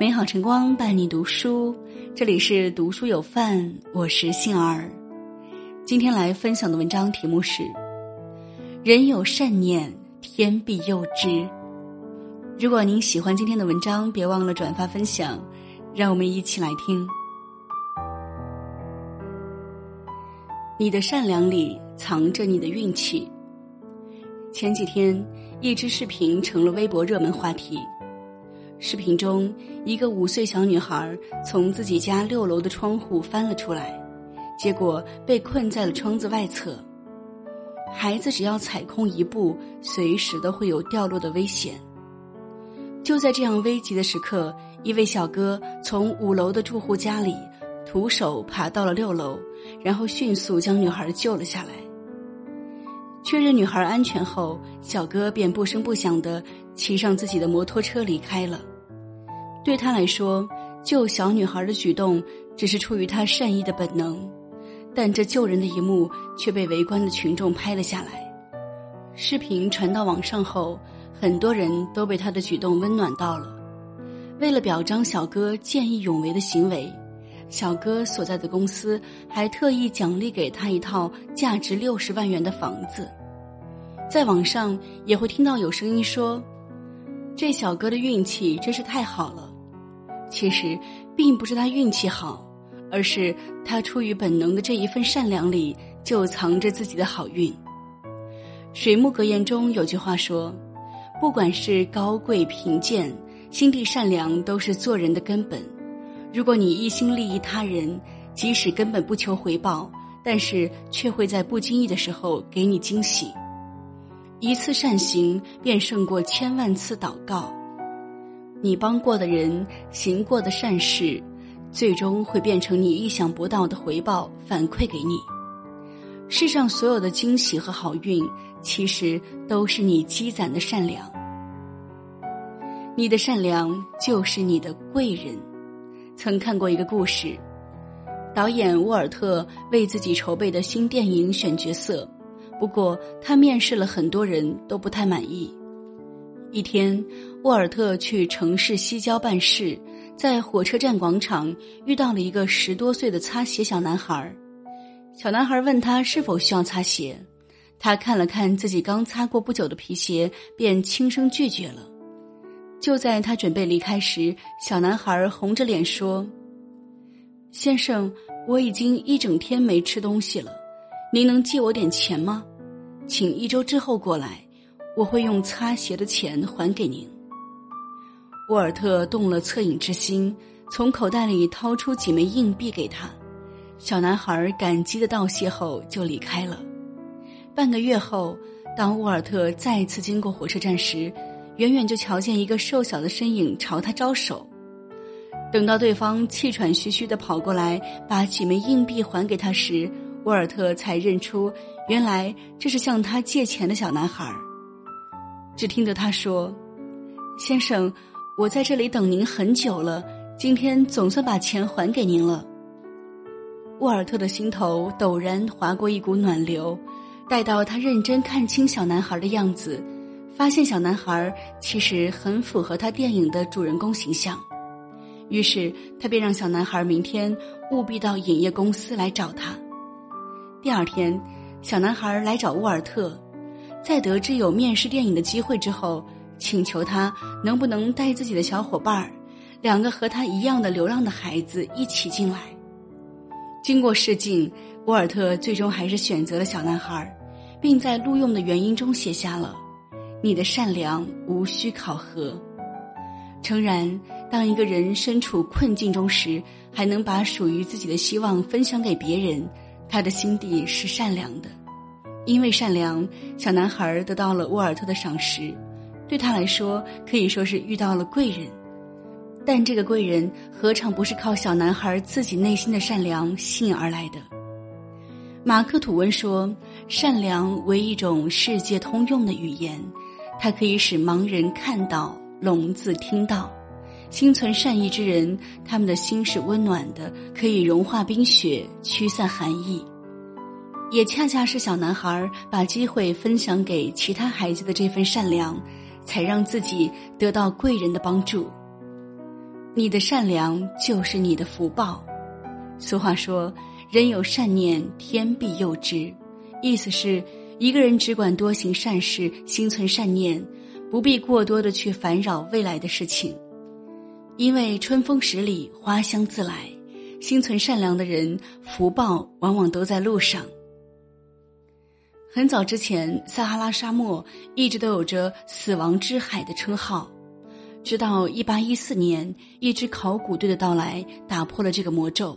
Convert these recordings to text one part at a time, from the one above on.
美好晨光伴你读书，这里是读书有范，我是杏儿。今天来分享的文章题目是：人有善念，天必佑之。如果您喜欢今天的文章，别忘了转发分享，让我们一起来听。你的善良里藏着你的运气。前几天，一支视频成了微博热门话题。视频中，一个五岁小女孩从自己家六楼的窗户翻了出来，结果被困在了窗子外侧。孩子只要踩空一步，随时都会有掉落的危险。就在这样危急的时刻，一位小哥从五楼的住户家里徒手爬到了六楼，然后迅速将女孩救了下来。确认女孩安全后，小哥便不声不响地骑上自己的摩托车离开了。对他来说，救小女孩的举动只是出于他善意的本能，但这救人的一幕却被围观的群众拍了下来。视频传到网上后，很多人都被他的举动温暖到了。为了表彰小哥见义勇为的行为，小哥所在的公司还特意奖励给他一套价值六十万元的房子。在网上也会听到有声音说：“这小哥的运气真是太好了。”其实，并不是他运气好，而是他出于本能的这一份善良里就藏着自己的好运。水木格言中有句话说：“不管是高贵贫贱，心地善良都是做人的根本。如果你一心利益他人，即使根本不求回报，但是却会在不经意的时候给你惊喜。一次善行便胜过千万次祷告。”你帮过的人行过的善事，最终会变成你意想不到的回报反馈给你。世上所有的惊喜和好运，其实都是你积攒的善良。你的善良就是你的贵人。曾看过一个故事，导演沃尔特为自己筹备的新电影选角色，不过他面试了很多人都不太满意。一天，沃尔特去城市西郊办事，在火车站广场遇到了一个十多岁的擦鞋小男孩。小男孩问他是否需要擦鞋，他看了看自己刚擦过不久的皮鞋，便轻声拒绝了。就在他准备离开时，小男孩红着脸说：“先生，我已经一整天没吃东西了，您能借我点钱吗？请一周之后过来。”我会用擦鞋的钱还给您。沃尔特动了恻隐之心，从口袋里掏出几枚硬币给他。小男孩感激的道谢后就离开了。半个月后，当沃尔特再次经过火车站时，远远就瞧见一个瘦小的身影朝他招手。等到对方气喘吁吁的跑过来，把几枚硬币还给他时，沃尔特才认出，原来这是向他借钱的小男孩。只听得他说：“先生，我在这里等您很久了，今天总算把钱还给您了。”沃尔特的心头陡然划过一股暖流。待到他认真看清小男孩的样子，发现小男孩其实很符合他电影的主人公形象。于是他便让小男孩明天务必到影业公司来找他。第二天，小男孩来找沃尔特。在得知有面试电影的机会之后，请求他能不能带自己的小伙伴儿，两个和他一样的流浪的孩子一起进来。经过试镜，沃尔特最终还是选择了小男孩，并在录用的原因中写下了：“你的善良无需考核。”诚然，当一个人身处困境中时，还能把属于自己的希望分享给别人，他的心地是善良的。因为善良，小男孩得到了沃尔特的赏识，对他来说可以说是遇到了贵人。但这个贵人何尝不是靠小男孩自己内心的善良吸引而来的？马克吐温说：“善良为一种世界通用的语言，它可以使盲人看到，聋子听到。心存善意之人，他们的心是温暖的，可以融化冰雪，驱散寒意。”也恰恰是小男孩把机会分享给其他孩子的这份善良，才让自己得到贵人的帮助。你的善良就是你的福报。俗话说：“人有善念，天必佑之。”意思是，一个人只管多行善事，心存善念，不必过多的去烦扰未来的事情。因为春风十里，花香自来。心存善良的人，福报往往都在路上。很早之前，撒哈拉沙漠一直都有着“死亡之海”的称号。直到一八一四年，一支考古队的到来，打破了这个魔咒。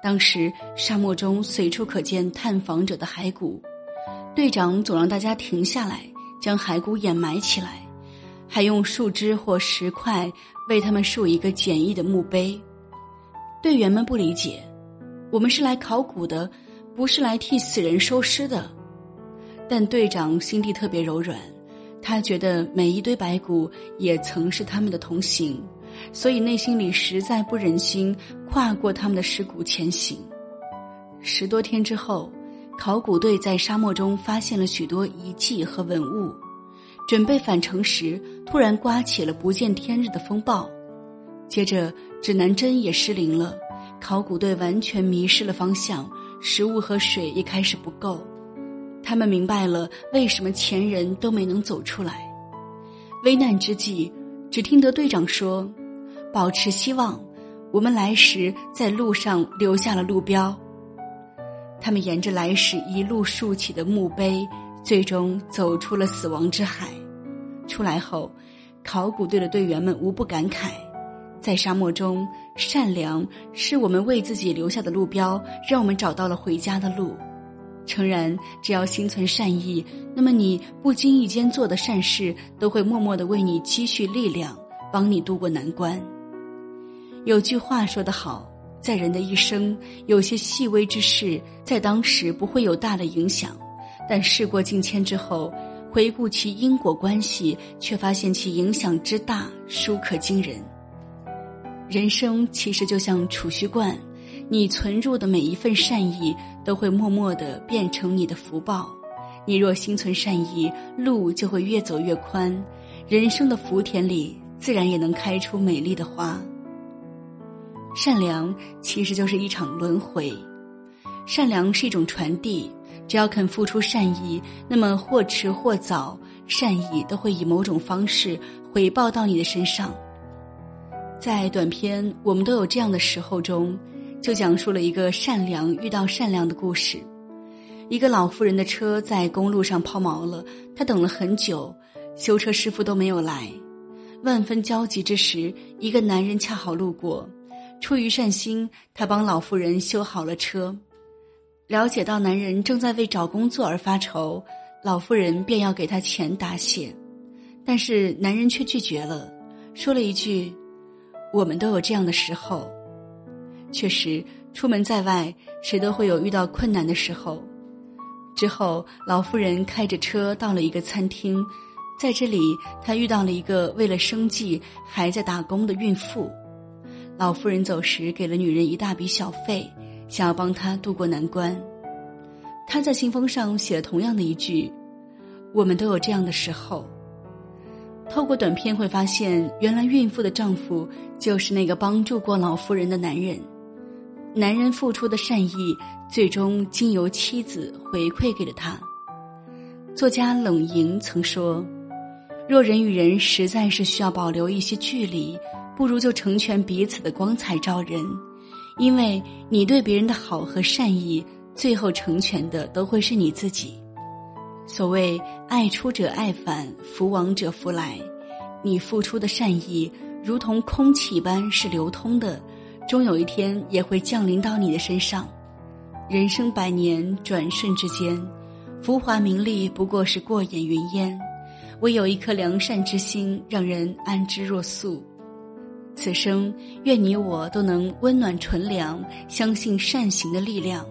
当时沙漠中随处可见探访者的骸骨，队长总让大家停下来，将骸骨掩埋起来，还用树枝或石块为他们竖一个简易的墓碑。队员们不理解，我们是来考古的，不是来替死人收尸的。但队长心地特别柔软。他觉得每一堆白骨也曾是他们的同行，所以内心里实在不忍心跨过他们的尸骨前行。十多天之后，考古队在沙漠中发现了许多遗迹和文物，准备返程时，突然刮起了不见天日的风暴，接着指南针也失灵了，考古队完全迷失了方向，食物和水也开始不够。他们明白了为什么前人都没能走出来。危难之际，只听得队长说：“保持希望，我们来时在路上留下了路标。”他们沿着来时一路竖起的墓碑，最终走出了死亡之海。出来后，考古队的队员们无不感慨：在沙漠中，善良是我们为自己留下的路标，让我们找到了回家的路。诚然，只要心存善意，那么你不经意间做的善事，都会默默的为你积蓄力量，帮你度过难关。有句话说得好，在人的一生，有些细微之事，在当时不会有大的影响，但事过境迁之后，回顾其因果关系，却发现其影响之大，殊可惊人。人生其实就像储蓄罐。你存入的每一份善意，都会默默的变成你的福报。你若心存善意，路就会越走越宽，人生的福田里自然也能开出美丽的花。善良其实就是一场轮回，善良是一种传递，只要肯付出善意，那么或迟或早，善意都会以某种方式回报到你的身上。在短片《我们都有这样的时候》中。就讲述了一个善良遇到善良的故事。一个老妇人的车在公路上抛锚了，她等了很久，修车师傅都没有来。万分焦急之时，一个男人恰好路过，出于善心，他帮老妇人修好了车。了解到男人正在为找工作而发愁，老妇人便要给他钱答谢，但是男人却拒绝了，说了一句：“我们都有这样的时候。”确实，出门在外，谁都会有遇到困难的时候。之后，老妇人开着车到了一个餐厅，在这里，她遇到了一个为了生计还在打工的孕妇。老妇人走时给了女人一大笔小费，想要帮她渡过难关。她在信封上写了同样的一句：“我们都有这样的时候。”透过短片会发现，原来孕妇的丈夫就是那个帮助过老妇人的男人。男人付出的善意，最终经由妻子回馈给了他。作家冷莹曾说：“若人与人实在是需要保留一些距离，不如就成全彼此的光彩照人，因为你对别人的好和善意，最后成全的都会是你自己。所谓爱出者爱返，福往者福来，你付出的善意，如同空气般是流通的。”终有一天也会降临到你的身上。人生百年，转瞬之间，浮华名利不过是过眼云烟，唯有一颗良善之心，让人安之若素。此生，愿你我都能温暖纯良，相信善行的力量，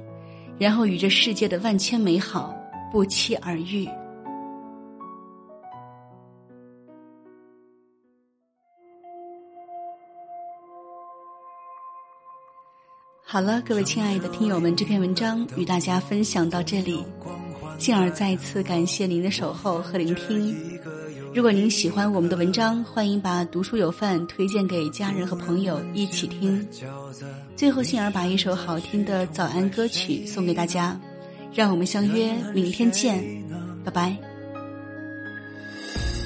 然后与这世界的万千美好不期而遇。好了，各位亲爱的听友们，这篇文章与大家分享到这里，进而再次感谢您的守候和聆听。如果您喜欢我们的文章，欢迎把读书有范推荐给家人和朋友一起听。最后，杏儿把一首好听的早安歌曲送给大家，让我们相约明天见，拜拜。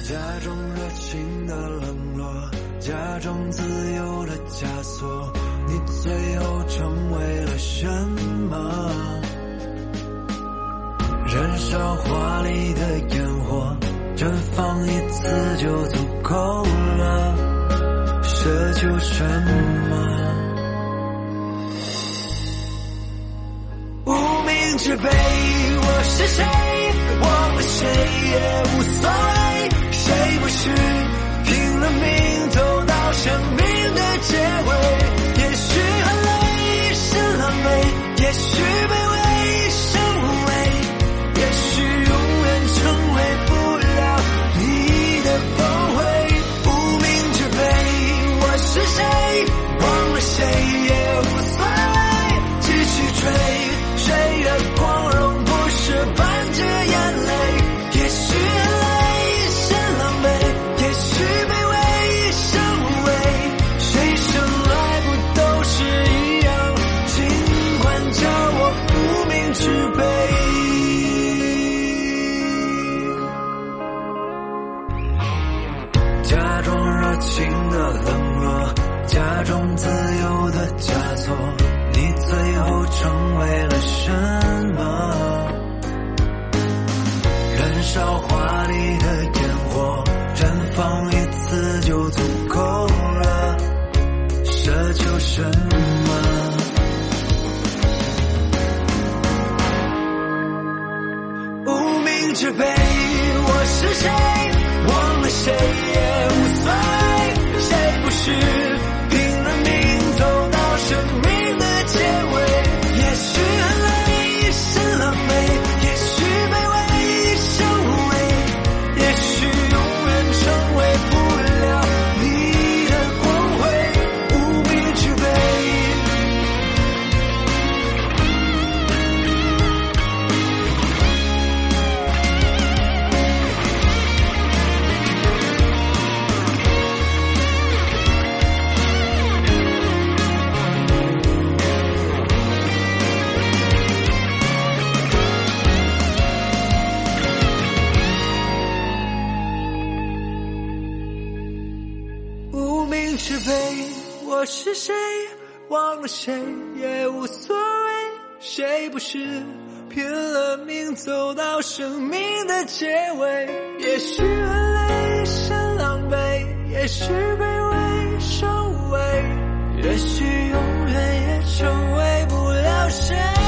假装热情的冷落，假装自由的枷锁，你最后成为了什么？燃烧华丽的烟火。绽放一次就足够了，奢求什么？无名之辈，我是谁？忘了谁也无所谓，谁不是拼了命生命的结尾？也许很累，一身狼狈，也许情的冷落，假装自由的枷锁，你最后成为了什么？燃烧华丽的烟火，绽放一次就足够了。奢求什么？无名之辈，我是谁？忘了谁？是忘了谁也无所谓，谁不是拼了命走到生命的结尾？也许很累一身狼狈，也许卑微收尾，也许永远也成为不了谁。